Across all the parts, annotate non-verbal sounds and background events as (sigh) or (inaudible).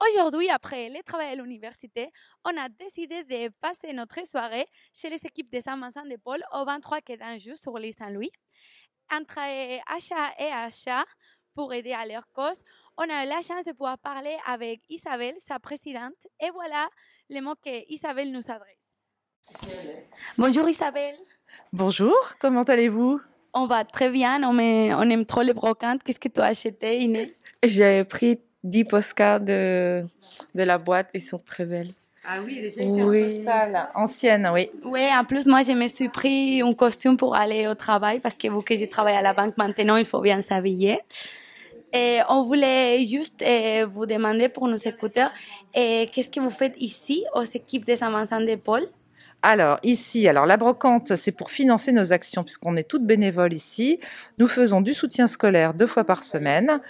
Aujourd'hui, après le travail à l'université, on a décidé de passer notre soirée chez les équipes de Saint-Vincent de Paul au 23 quai d'Anjou sur l'île Saint-Louis. Entre achat et achat, pour aider à leur cause, on a eu la chance de pouvoir parler avec Isabelle, sa présidente, et voilà les mots que Isabelle nous adresse. Bonjour Isabelle. Bonjour, comment allez-vous? On va très bien, on, met- on aime trop les brocantes. Qu'est-ce que tu as acheté, Inès? J'ai pris 10 postcards de, de la boîte, ils sont très belles. Ah oui, les vieilles Oui. postales. Anciennes, oui. Oui, en plus, moi, je me suis pris un costume pour aller au travail parce que vu que je travaille à la banque maintenant, il faut bien s'habiller. Et on voulait juste euh, vous demander pour nos écouteurs, euh, qu'est-ce que vous faites ici aux équipes de Saint-Vincent de Paul? Alors, ici, alors la brocante, c'est pour financer nos actions, puisqu'on est toutes bénévoles ici. Nous faisons du soutien scolaire deux fois par semaine,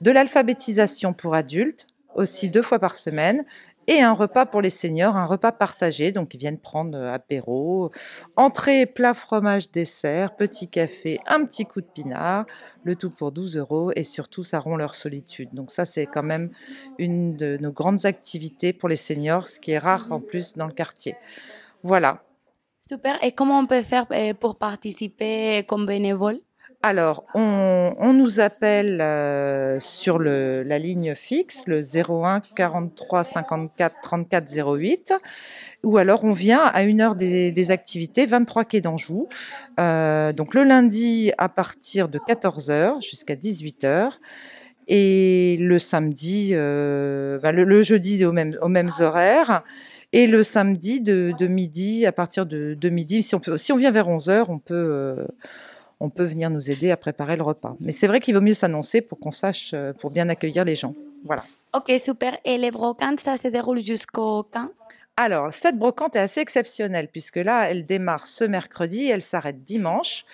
de l'alphabétisation pour adultes, aussi deux fois par semaine, et un repas pour les seniors, un repas partagé. Donc, ils viennent prendre euh, apéro, entrée, plat, fromage, dessert, petit café, un petit coup de pinard, le tout pour 12 euros, et surtout, ça rompt leur solitude. Donc, ça, c'est quand même une de nos grandes activités pour les seniors, ce qui est rare en plus dans le quartier. Voilà. Super. Et comment on peut faire euh, pour participer comme bénévole? Alors, on, on nous appelle euh, sur le, la ligne fixe, le 01 43 54 34 08, ou alors on vient à une heure des, des activités, 23 quai d'Anjou. Euh, donc le lundi à partir de 14h jusqu'à 18h. Et le samedi, euh, bah, le, le jeudi aux mêmes, aux mêmes horaires. Et le samedi de, de midi, à partir de, de midi, si on, peut, si on vient vers 11h, on peut, euh, on peut venir nous aider à préparer le repas. Mais c'est vrai qu'il vaut mieux s'annoncer pour qu'on sache, euh, pour bien accueillir les gens. Voilà. Ok, super. Et les brocantes, ça se déroule jusqu'au quand? Alors, cette brocante est assez exceptionnelle puisque là, elle démarre ce mercredi, elle s'arrête dimanche.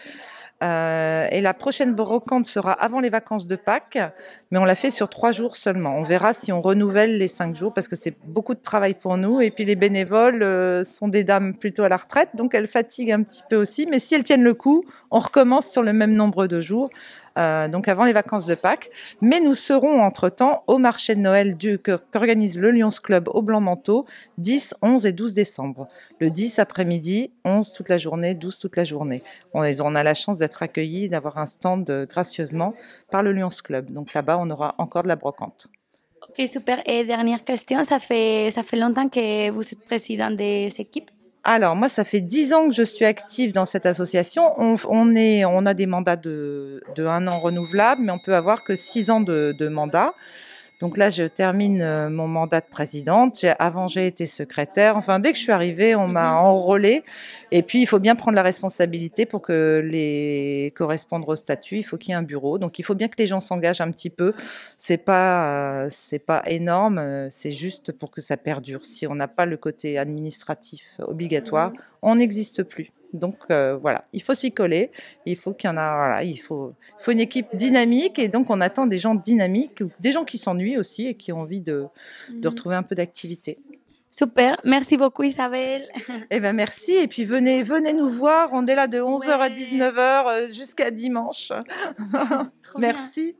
Euh, et la prochaine brocante sera avant les vacances de Pâques, mais on l'a fait sur trois jours seulement. On verra si on renouvelle les cinq jours parce que c'est beaucoup de travail pour nous. Et puis les bénévoles euh, sont des dames plutôt à la retraite, donc elles fatiguent un petit peu aussi. Mais si elles tiennent le coup, on recommence sur le même nombre de jours, euh, donc avant les vacances de Pâques. Mais nous serons entre-temps au marché de Noël qu'organise le Lions Club au Blanc-Manteau, 10, 11 et 12 décembre. Le 10 après-midi, 11 toute la journée, 12 toute la journée. On, a la chance d'être accueillis, d'avoir un stand euh, gracieusement par le Lions Club. Donc là-bas, on aura encore de la brocante. Ok, super. Et dernière question, ça fait, ça fait longtemps que vous êtes président des équipes Alors, moi, ça fait 10 ans que je suis active dans cette association. On, a des mandats de, de un an renouvelables, mais on peut avoir que 6 ans de mandat. Donc là, je termine euh, mon mandat de présidente. Avant, j'ai été secrétaire. Enfin, dès que je suis arrivée, on m'a enrôlée. Et puis, il faut bien prendre la responsabilité pour que les correspondre au statut. Il faut qu'il y ait un bureau. Donc, il faut bien que les gens s'engagent un petit peu. C'est pas, euh, c'est pas énorme. euh, C'est juste pour que ça perdure. Si on n'a pas le côté administratif obligatoire, on n'existe plus. Donc euh, voilà, il faut s'y coller. Il faut qu'il y en a, voilà, il faut, il faut une équipe dynamique et donc on attend des gens dynamiques, des gens qui s'ennuient aussi et qui ont envie de, de retrouver un peu d'activité. Super. Merci beaucoup, Isabelle. (laughs) Eh ben merci et puis venez, venez nous voir. On est là de 11h à Ouais. 19h jusqu'à dimanche. (laughs) Trop bien. merci.